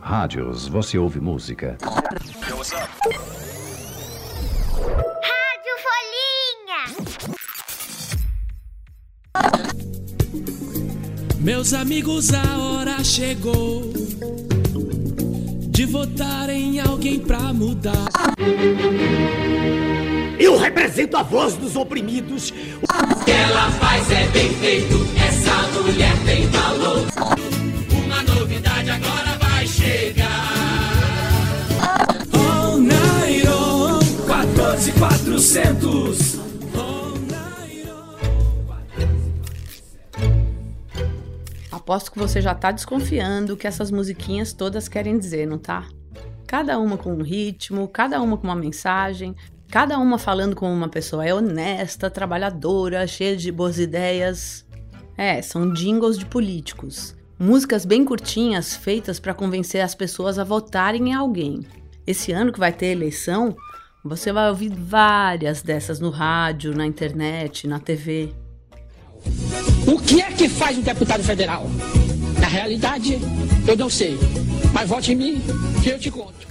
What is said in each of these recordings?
Rádios, você ouve música. Rádio Folhinha. Meus amigos, a hora chegou de votar em alguém pra mudar. Eu represento a voz dos oprimidos. O que ela faz é bem feito, mulher tem valor. Uma novidade agora vai chegar. All night on 14400. Aposto que você já tá desconfiando o que essas musiquinhas todas querem dizer, não tá? Cada uma com um ritmo, cada uma com uma mensagem, cada uma falando como uma pessoa é honesta, trabalhadora, cheia de boas ideias. É, são jingles de políticos. Músicas bem curtinhas feitas para convencer as pessoas a votarem em alguém. Esse ano que vai ter eleição, você vai ouvir várias dessas no rádio, na internet, na TV. O que é que faz um deputado federal? Na realidade, eu não sei. Mas vote em mim que eu te conto.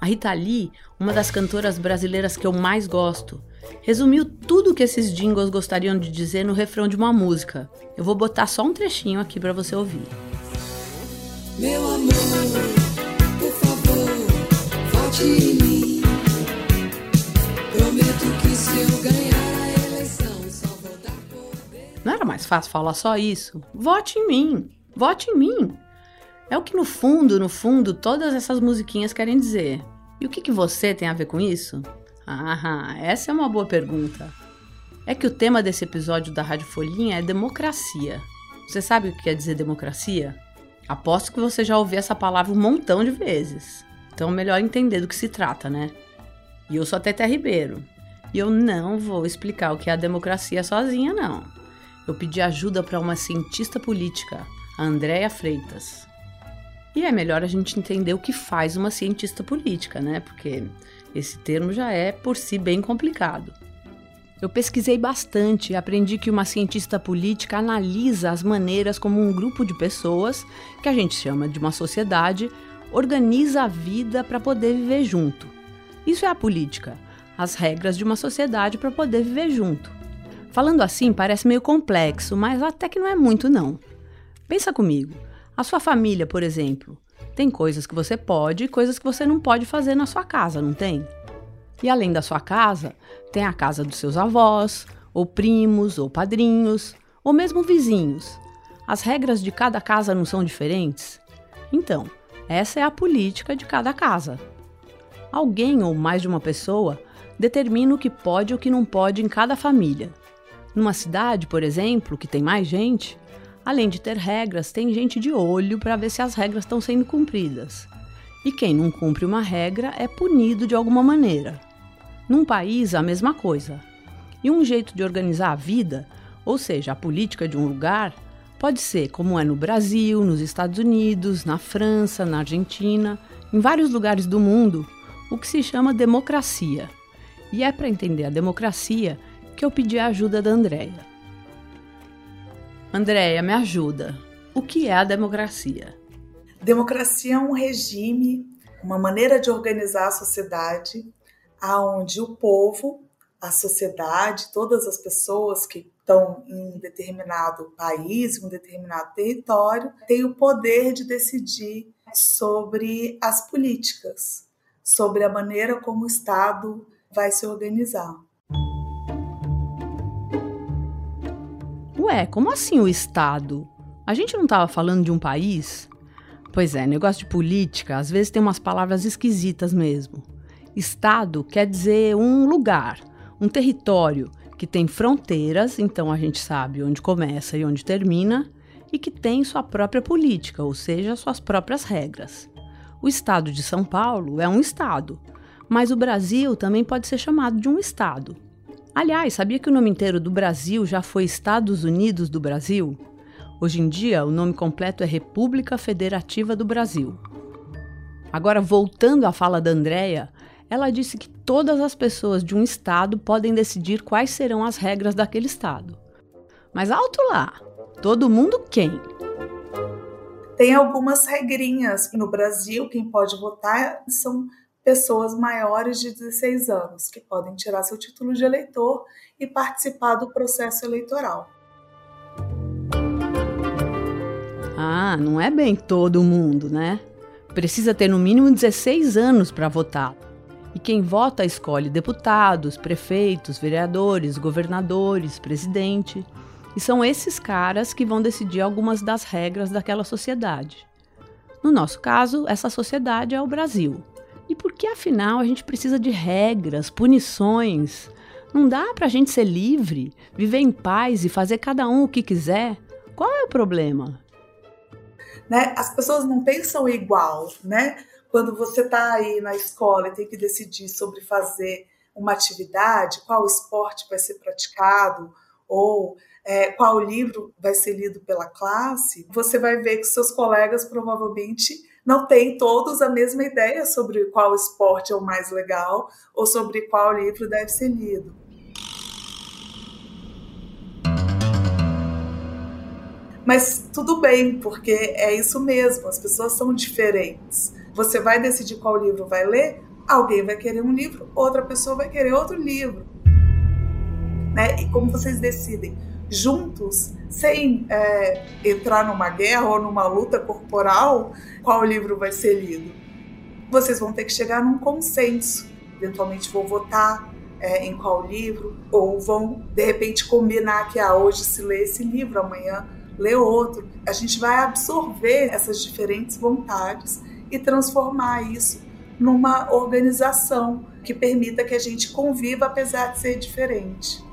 A Rita Lee, uma das cantoras brasileiras que eu mais gosto, resumiu tudo o que esses jingles gostariam de dizer no refrão de uma música. Eu vou botar só um trechinho aqui para você ouvir. Meu amor, por favor, vote em mim. Prometo que se eu ganhar a eleição, só vou dar. Não era mais fácil falar só isso? Vote em mim! Vote em mim! É o que no fundo, no fundo, todas essas musiquinhas querem dizer. E o que, que você tem a ver com isso? Ah, essa é uma boa pergunta. É que o tema desse episódio da Rádio Folhinha é democracia. Você sabe o que quer dizer democracia? Aposto que você já ouviu essa palavra um montão de vezes. Então, melhor entender do que se trata, né? E eu sou a Tete Ribeiro. E eu não vou explicar o que é a democracia sozinha, não. Eu pedi ajuda para uma cientista política, a Andréa Freitas. E é melhor a gente entender o que faz uma cientista política, né? Porque esse termo já é por si bem complicado. Eu pesquisei bastante e aprendi que uma cientista política analisa as maneiras como um grupo de pessoas, que a gente chama de uma sociedade, organiza a vida para poder viver junto. Isso é a política, as regras de uma sociedade para poder viver junto. Falando assim parece meio complexo, mas até que não é muito não. Pensa comigo. A sua família, por exemplo, tem coisas que você pode e coisas que você não pode fazer na sua casa, não tem? E além da sua casa, tem a casa dos seus avós, ou primos, ou padrinhos, ou mesmo vizinhos. As regras de cada casa não são diferentes? Então, essa é a política de cada casa. Alguém ou mais de uma pessoa determina o que pode e o que não pode em cada família. Numa cidade, por exemplo, que tem mais gente, além de ter regras, tem gente de olho para ver se as regras estão sendo cumpridas. E quem não cumpre uma regra é punido de alguma maneira. Num país, a mesma coisa. E um jeito de organizar a vida, ou seja, a política de um lugar, pode ser como é no Brasil, nos Estados Unidos, na França, na Argentina, em vários lugares do mundo, o que se chama democracia. E é para entender a democracia que eu pedi a ajuda da Andréia. Andréia, me ajuda. O que é a democracia? Democracia é um regime, uma maneira de organizar a sociedade, aonde o povo, a sociedade, todas as pessoas que estão em um determinado país, um determinado território, têm o poder de decidir sobre as políticas, sobre a maneira como o Estado vai se organizar. Ué, como assim o Estado? A gente não estava falando de um país? Pois é, negócio de política às vezes tem umas palavras esquisitas mesmo. Estado quer dizer um lugar, um território que tem fronteiras, então a gente sabe onde começa e onde termina, e que tem sua própria política, ou seja, suas próprias regras. O estado de São Paulo é um estado, mas o Brasil também pode ser chamado de um estado. Aliás, sabia que o nome inteiro do Brasil já foi Estados Unidos do Brasil? Hoje em dia, o nome completo é República Federativa do Brasil. Agora, voltando à fala da Andrea, ela disse que todas as pessoas de um estado podem decidir quais serão as regras daquele estado. Mas alto lá, todo mundo quem? Tem algumas regrinhas. No Brasil, quem pode votar são pessoas maiores de 16 anos, que podem tirar seu título de eleitor e participar do processo eleitoral. Ah, não é bem todo mundo, né? Precisa ter no mínimo 16 anos para votar. E quem vota escolhe deputados, prefeitos, vereadores, governadores, presidente. E são esses caras que vão decidir algumas das regras daquela sociedade. No nosso caso, essa sociedade é o Brasil. E por que afinal a gente precisa de regras, punições? Não dá para a gente ser livre, viver em paz e fazer cada um o que quiser? Qual é o problema? Né? As pessoas não pensam igual, né? Quando você está aí na escola e tem que decidir sobre fazer uma atividade, qual esporte vai ser praticado ou é, qual livro vai ser lido pela classe, você vai ver que seus colegas provavelmente não têm todos a mesma ideia sobre qual esporte é o mais legal ou sobre qual livro deve ser lido. Mas tudo bem, porque é isso mesmo, as pessoas são diferentes. Você vai decidir qual livro vai ler, alguém vai querer um livro, outra pessoa vai querer outro livro. Né? E como vocês decidem juntos, sem é, entrar numa guerra ou numa luta corporal, qual livro vai ser lido. Vocês vão ter que chegar num consenso. Eventualmente vão votar é, em qual livro, ou vão de repente combinar que ah, hoje se lê esse livro, amanhã lê outro. A gente vai absorver essas diferentes vontades e transformar isso numa organização que permita que a gente conviva apesar de ser diferente.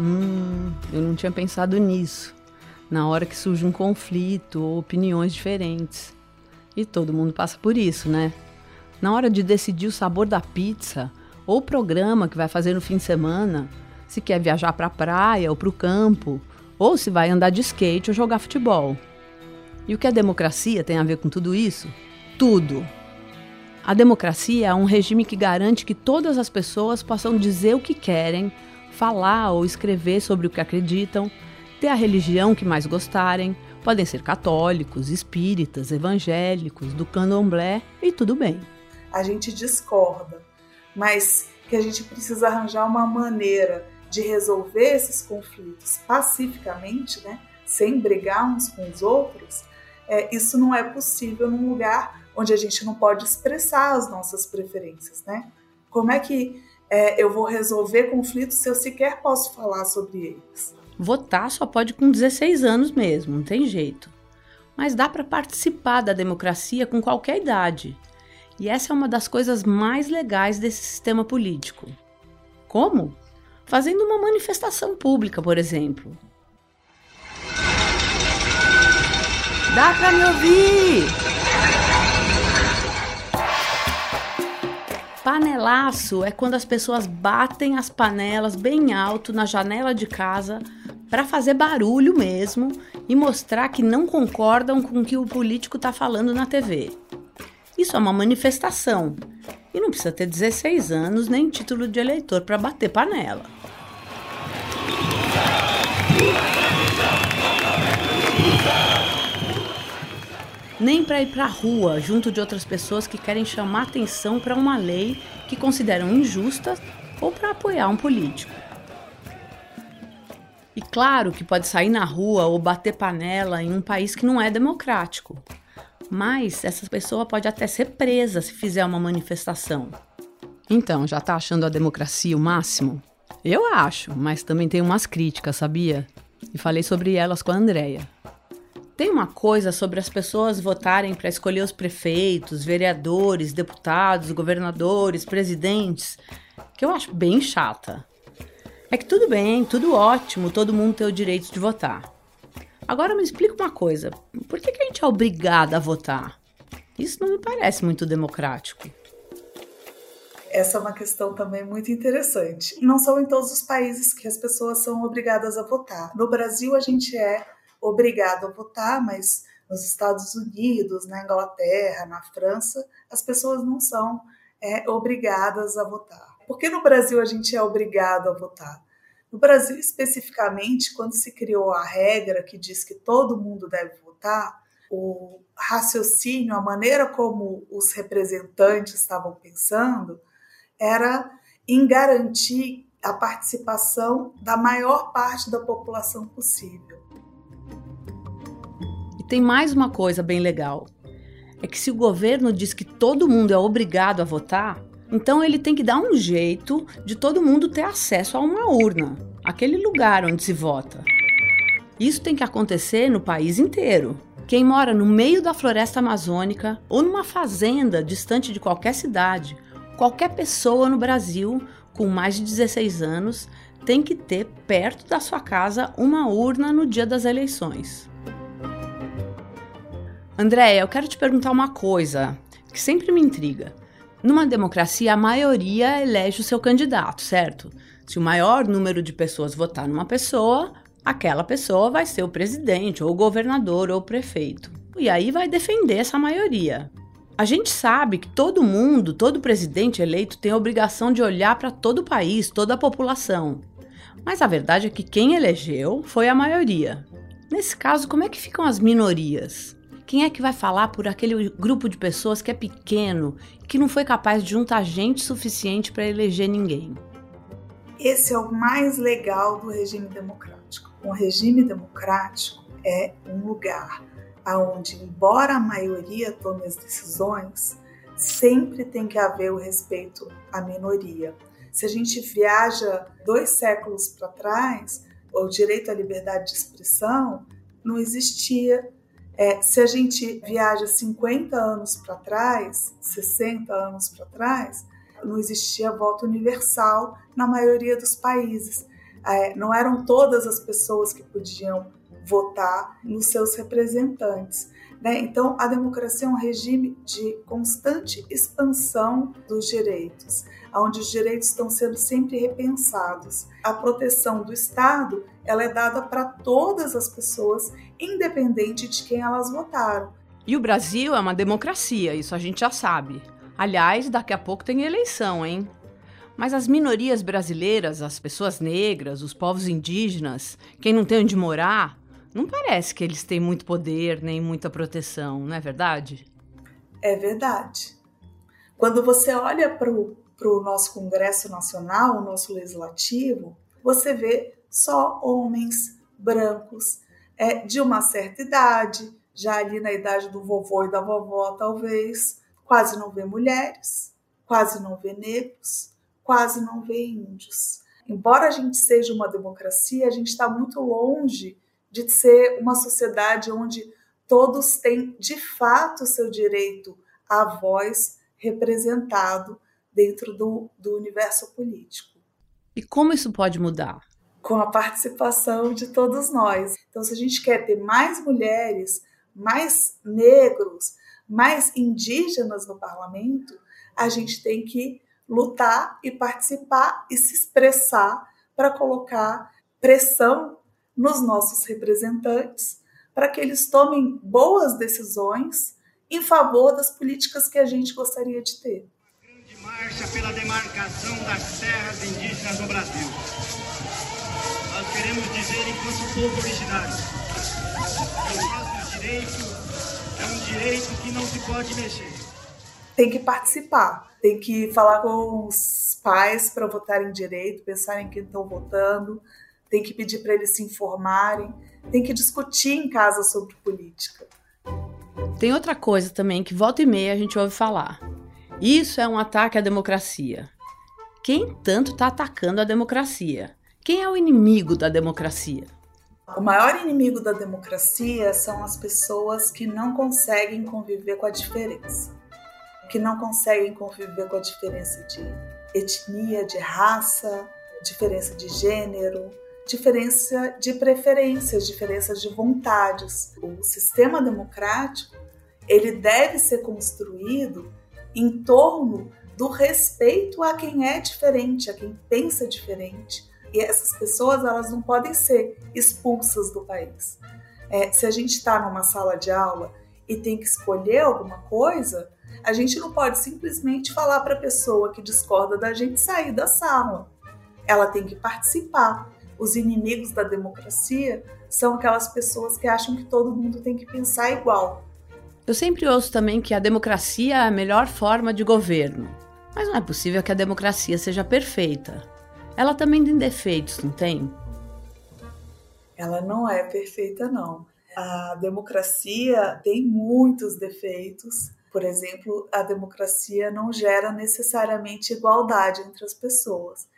Hum, eu não tinha pensado nisso. Na hora que surge um conflito ou opiniões diferentes. E todo mundo passa por isso, né? Na hora de decidir o sabor da pizza ou o programa que vai fazer no fim de semana, se quer viajar para a praia ou para o campo, ou se vai andar de skate ou jogar futebol. E o que a democracia tem a ver com tudo isso? Tudo! A democracia é um regime que garante que todas as pessoas possam dizer o que querem falar ou escrever sobre o que acreditam, ter a religião que mais gostarem, podem ser católicos, espíritas, evangélicos, do candomblé e tudo bem. A gente discorda, mas que a gente precisa arranjar uma maneira de resolver esses conflitos pacificamente, né, sem brigar uns com os outros, é, isso não é possível num lugar onde a gente não pode expressar as nossas preferências, né? Como é que é, eu vou resolver conflitos se eu sequer posso falar sobre eles. Votar só pode com 16 anos mesmo, não tem jeito. Mas dá para participar da democracia com qualquer idade. E essa é uma das coisas mais legais desse sistema político. Como? Fazendo uma manifestação pública, por exemplo. Dá para me ouvir? Panelaço é quando as pessoas batem as panelas bem alto na janela de casa para fazer barulho mesmo e mostrar que não concordam com o que o político está falando na TV. Isso é uma manifestação e não precisa ter 16 anos nem título de eleitor para bater panela nem para ir para a rua junto de outras pessoas que querem chamar atenção para uma lei que consideram injusta ou para apoiar um político. E claro que pode sair na rua ou bater panela em um país que não é democrático. Mas essa pessoa pode até ser presa se fizer uma manifestação. Então, já tá achando a democracia o máximo? Eu acho, mas também tem umas críticas, sabia? E falei sobre elas com a Andrea. Tem uma coisa sobre as pessoas votarem para escolher os prefeitos, vereadores, deputados, governadores, presidentes, que eu acho bem chata. É que tudo bem, tudo ótimo, todo mundo tem o direito de votar. Agora me explica uma coisa: por que, que a gente é obrigada a votar? Isso não me parece muito democrático. Essa é uma questão também muito interessante. Não são em todos os países que as pessoas são obrigadas a votar. No Brasil, a gente é obrigado a votar, mas nos Estados Unidos, na Inglaterra, na França, as pessoas não são é, obrigadas a votar. Por que no Brasil a gente é obrigado a votar? No Brasil, especificamente, quando se criou a regra que diz que todo mundo deve votar, o raciocínio, a maneira como os representantes estavam pensando, era em garantir a participação da maior parte da população possível. Tem mais uma coisa bem legal: é que se o governo diz que todo mundo é obrigado a votar, então ele tem que dar um jeito de todo mundo ter acesso a uma urna, aquele lugar onde se vota. Isso tem que acontecer no país inteiro. Quem mora no meio da floresta amazônica ou numa fazenda distante de qualquer cidade, qualquer pessoa no Brasil com mais de 16 anos tem que ter perto da sua casa uma urna no dia das eleições. Andréia, eu quero te perguntar uma coisa que sempre me intriga. Numa democracia, a maioria elege o seu candidato, certo? Se o maior número de pessoas votar numa pessoa, aquela pessoa vai ser o presidente, ou o governador, ou o prefeito. E aí vai defender essa maioria. A gente sabe que todo mundo, todo presidente eleito tem a obrigação de olhar para todo o país, toda a população. Mas a verdade é que quem elegeu foi a maioria. Nesse caso, como é que ficam as minorias? Quem é que vai falar por aquele grupo de pessoas que é pequeno, que não foi capaz de juntar gente suficiente para eleger ninguém? Esse é o mais legal do regime democrático. Um regime democrático é um lugar onde, embora a maioria tome as decisões, sempre tem que haver o respeito à minoria. Se a gente viaja dois séculos para trás, o direito à liberdade de expressão não existia é, se a gente viaja 50 anos para trás, 60 anos para trás, não existia voto universal na maioria dos países. É, não eram todas as pessoas que podiam votar nos seus representantes. Né? Então, a democracia é um regime de constante expansão dos direitos onde os direitos estão sendo sempre repensados. A proteção do Estado ela é dada para todas as pessoas, independente de quem elas votaram. E o Brasil é uma democracia, isso a gente já sabe. Aliás, daqui a pouco tem eleição, hein? Mas as minorias brasileiras, as pessoas negras, os povos indígenas, quem não tem onde morar, não parece que eles têm muito poder nem muita proteção, não é verdade? É verdade. Quando você olha para o nosso Congresso Nacional, o nosso Legislativo, você vê só homens brancos é, de uma certa idade, já ali na idade do vovô e da vovó, talvez, quase não vê mulheres, quase não vê negros, quase não vê índios. Embora a gente seja uma democracia, a gente está muito longe de ser uma sociedade onde todos têm de fato seu direito à voz representado dentro do, do universo político. E como isso pode mudar? Com a participação de todos nós. Então, se a gente quer ter mais mulheres, mais negros, mais indígenas no parlamento, a gente tem que lutar e participar e se expressar para colocar pressão nos nossos representantes para que eles tomem boas decisões em favor das políticas que a gente gostaria de ter marcha pela demarcação das terras indígenas no Brasil. Nós queremos dizer, enquanto povo originário, que o nosso direito é um direito que não se pode mexer. Tem que participar, tem que falar com os pais para votarem direito, pensarem em quem estão votando, tem que pedir para eles se informarem, tem que discutir em casa sobre política. Tem outra coisa também que volta e meia a gente ouve falar. Isso é um ataque à democracia. Quem tanto está atacando a democracia? Quem é o inimigo da democracia? O maior inimigo da democracia são as pessoas que não conseguem conviver com a diferença, que não conseguem conviver com a diferença de etnia, de raça, diferença de gênero, diferença de preferências, diferenças de vontades. O sistema democrático ele deve ser construído em torno do respeito a quem é diferente, a quem pensa diferente. E essas pessoas elas não podem ser expulsas do país. É, se a gente está numa sala de aula e tem que escolher alguma coisa, a gente não pode simplesmente falar para a pessoa que discorda da gente sair da sala. Ela tem que participar. Os inimigos da democracia são aquelas pessoas que acham que todo mundo tem que pensar igual. Eu sempre ouço também que a democracia é a melhor forma de governo. Mas não é possível que a democracia seja perfeita. Ela também tem defeitos, não tem? Ela não é perfeita, não. A democracia tem muitos defeitos. Por exemplo, a democracia não gera necessariamente igualdade entre as pessoas.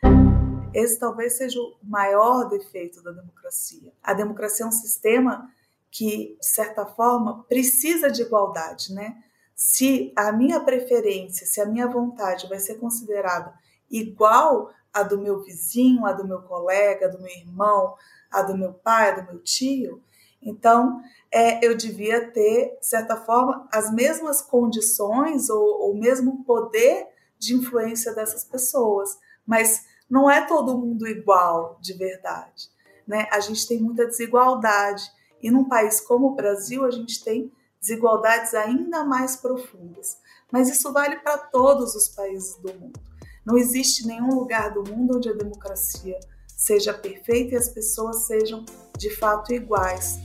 Esse talvez seja o maior defeito da democracia. A democracia é um sistema que, de certa forma, precisa de igualdade, né? Se a minha preferência, se a minha vontade vai ser considerada igual à do meu vizinho, à do meu colega, à do meu irmão, à do meu pai, à do meu tio, então é, eu devia ter, de certa forma, as mesmas condições ou o mesmo poder de influência dessas pessoas. Mas não é todo mundo igual de verdade. Né? A gente tem muita desigualdade. E num país como o Brasil, a gente tem desigualdades ainda mais profundas. Mas isso vale para todos os países do mundo. Não existe nenhum lugar do mundo onde a democracia seja perfeita e as pessoas sejam de fato iguais.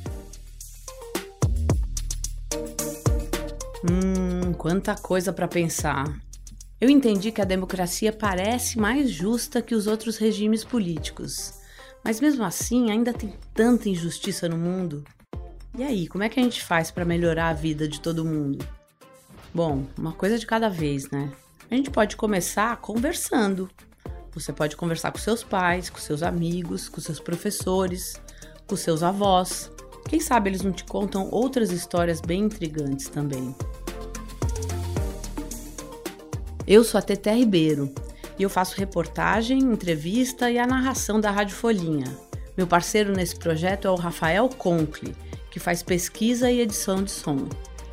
Hum, quanta coisa para pensar. Eu entendi que a democracia parece mais justa que os outros regimes políticos. Mas mesmo assim, ainda tem tanta injustiça no mundo. E aí, como é que a gente faz para melhorar a vida de todo mundo? Bom, uma coisa de cada vez, né? A gente pode começar conversando. Você pode conversar com seus pais, com seus amigos, com seus professores, com seus avós. Quem sabe eles não te contam outras histórias bem intrigantes também. Eu sou a Teté Ribeiro e eu faço reportagem, entrevista e a narração da Rádio Folhinha. Meu parceiro nesse projeto é o Rafael Conkle, que faz pesquisa e edição de som.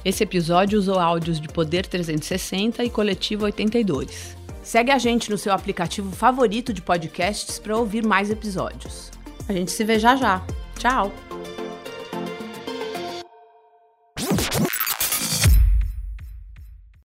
Esse episódio usou áudios de Poder 360 e Coletivo 82. Segue a gente no seu aplicativo favorito de podcasts para ouvir mais episódios. A gente se vê já já. Tchau!